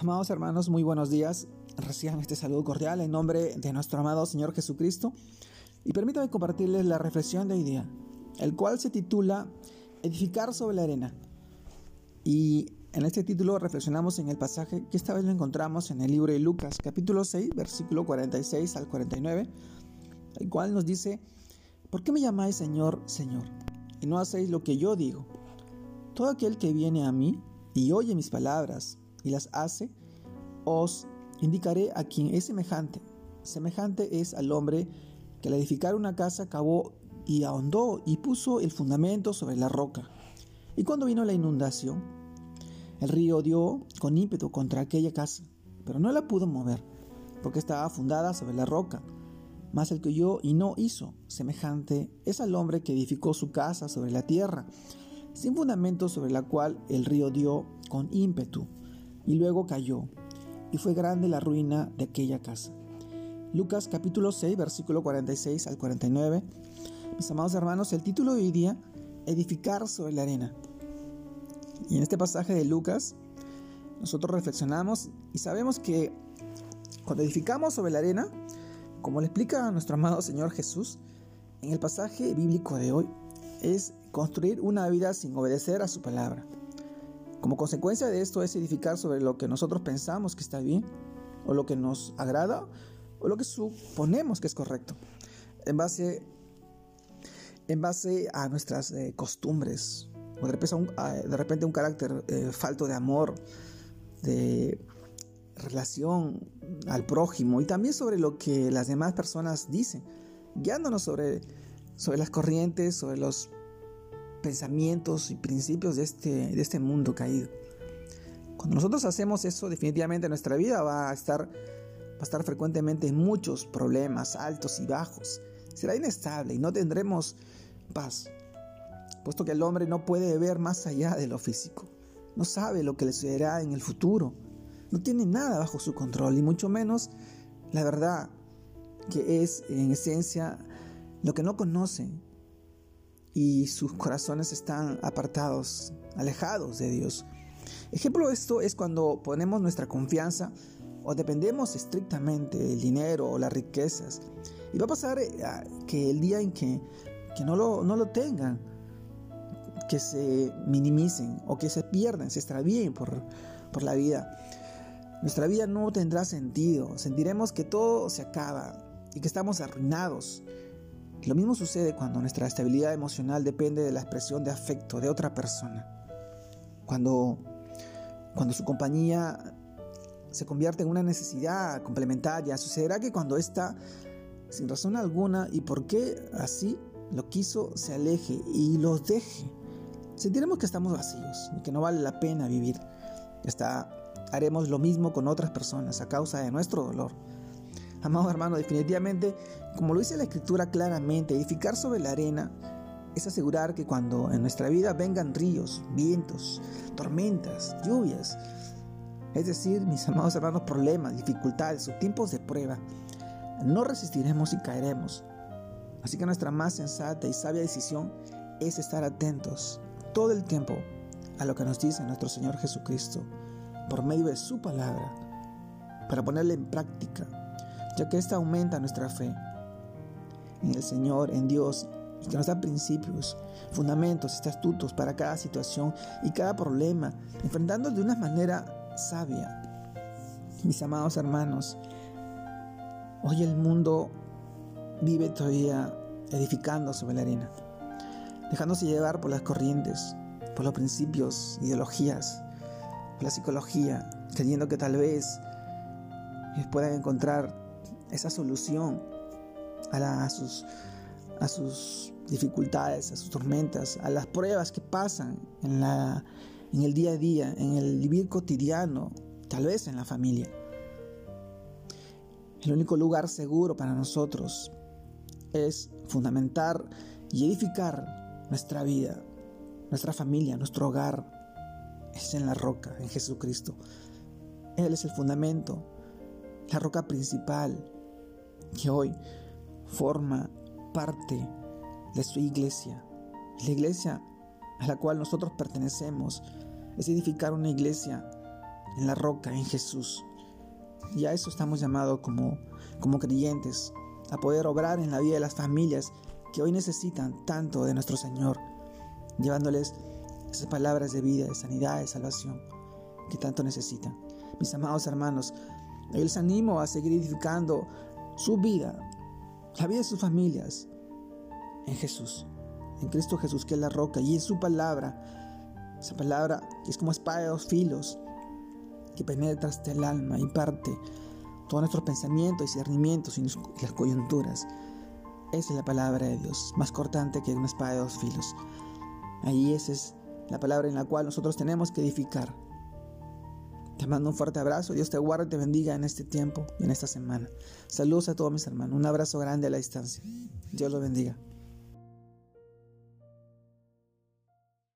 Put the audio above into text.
Amados hermanos, muy buenos días. Reciban este saludo cordial en nombre de nuestro amado Señor Jesucristo. Y permítanme compartirles la reflexión de hoy día, el cual se titula Edificar sobre la arena. Y en este título reflexionamos en el pasaje que esta vez lo encontramos en el libro de Lucas, capítulo 6, versículo 46 al 49, el cual nos dice, ¿por qué me llamáis Señor, Señor? Y no hacéis lo que yo digo. Todo aquel que viene a mí y oye mis palabras, y las hace, os indicaré a quien es semejante. Semejante es al hombre que al edificar una casa cavó y ahondó y puso el fundamento sobre la roca. Y cuando vino la inundación, el río dio con ímpetu contra aquella casa, pero no la pudo mover, porque estaba fundada sobre la roca. Mas el que oyó y no hizo, semejante es al hombre que edificó su casa sobre la tierra, sin fundamento sobre la cual el río dio con ímpetu y luego cayó, y fue grande la ruina de aquella casa. Lucas capítulo 6, versículo 46 al 49. Mis amados hermanos, el título de hoy día, Edificar sobre la arena. Y en este pasaje de Lucas, nosotros reflexionamos y sabemos que cuando edificamos sobre la arena, como le explica nuestro amado Señor Jesús, en el pasaje bíblico de hoy, es construir una vida sin obedecer a su palabra. Como consecuencia de esto es edificar sobre lo que nosotros pensamos que está bien, o lo que nos agrada, o lo que suponemos que es correcto, en base, en base a nuestras eh, costumbres, o de repente un, carácter eh, falto de amor, de relación al prójimo, y también sobre lo que las demás personas dicen, guiándonos sobre, sobre las corrientes, sobre los pensamientos y principios de este, de este mundo caído. Cuando nosotros hacemos eso, definitivamente nuestra vida va a estar, va a estar frecuentemente en muchos problemas altos y bajos. Será inestable y no tendremos paz, puesto que el hombre no puede ver más allá de lo físico. No sabe lo que le sucederá en el futuro. No tiene nada bajo su control y mucho menos la verdad, que es en esencia lo que no conoce y sus corazones están apartados, alejados de Dios. Ejemplo de esto es cuando ponemos nuestra confianza o dependemos estrictamente del dinero o las riquezas. Y va a pasar eh, que el día en que, no, lo, no lo tengan, que se minimicen o que se pierdan, se extravíen por, por la vida. Nuestra vida no tendrá sentido, sentiremos que todo se acaba y que estamos arruinados lo mismo sucede cuando nuestra estabilidad emocional depende de la expresión de afecto de otra persona. Cuando, cuando su compañía se convierte en una necesidad complementaria, sucederá que cuando ésta, sin razón alguna y por qué así lo quiso, se aleje y los deje, sentiremos que estamos vacíos y que no vale la pena vivir. Haremos lo mismo con otras personas a causa de nuestro dolor. Amado hermano, definitivamente, como lo dice la escritura claramente, edificar sobre la arena es asegurar que cuando en nuestra vida vengan ríos, vientos, tormentas, lluvias, es decir, mis amados hermanos, problemas, dificultades o tiempos de prueba, no resistiremos y caeremos. Así que nuestra más sensata y sabia decisión es estar atentos todo el tiempo a lo que nos dice nuestro Señor Jesucristo por medio de su palabra, para ponerla en práctica ya que esta aumenta nuestra fe en el Señor, en Dios, y que nos da principios, fundamentos, estatutos para cada situación y cada problema, enfrentando de una manera sabia. Mis amados hermanos, hoy el mundo vive todavía edificando sobre la arena, dejándose llevar por las corrientes, por los principios, ideologías, por la psicología, creyendo que tal vez puedan encontrar esa solución a, sus, a sus dificultades, a sus tormentas, a las pruebas que pasan en, la, en el día a día, en el vivir cotidiano, tal vez en la familia. El único lugar seguro para nosotros es fundamentar y edificar nuestra vida, nuestra familia, nuestro hogar. Es en la roca, en Jesucristo. Él es el fundamento, la roca principal, que hoy forma parte de su iglesia. La iglesia a la cual nosotros pertenecemos es edificar una iglesia en la roca, en Jesús. Y a eso estamos llamados como, como creyentes, a poder obrar en la vida de las familias que hoy necesitan tanto de nuestro Señor, llevándoles esas palabras de vida, de sanidad, de salvación que tanto necesitan. Mis amados hermanos, yo les animo a seguir edificando su vida, la vida de sus familias, en Jesús, en Cristo Jesús, que es la roca, y en su palabra, esa palabra que es como espada de dos filos, que penetra hasta el alma y parte todos nuestros pensamientos, discernimientos y las coyunturas. Esa es la palabra de Dios, más cortante que una espada de dos filos. Ahí esa es la palabra en la cual nosotros tenemos que edificar. Te mando un fuerte abrazo, Dios te guarde y te bendiga en este tiempo y en esta semana. Saludos a todos mis hermanos, un abrazo grande a la distancia. Dios los bendiga.